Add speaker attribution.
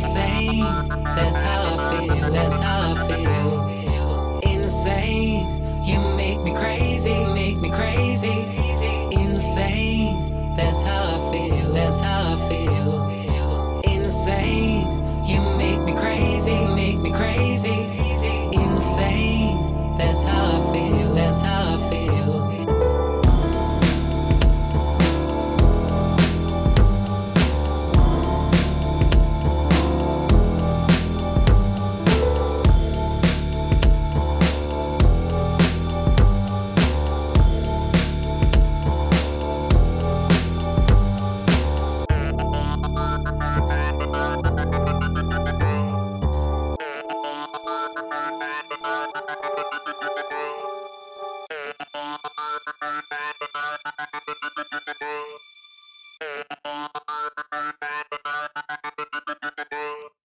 Speaker 1: insane. That's how I feel, that's how I feel. Insane, you make me crazy, make me crazy. Insane, that's how I feel, that's how I feel. Insane, you make me crazy, make me crazy. Insane, that's how I feel, that's how I feel. Thank you.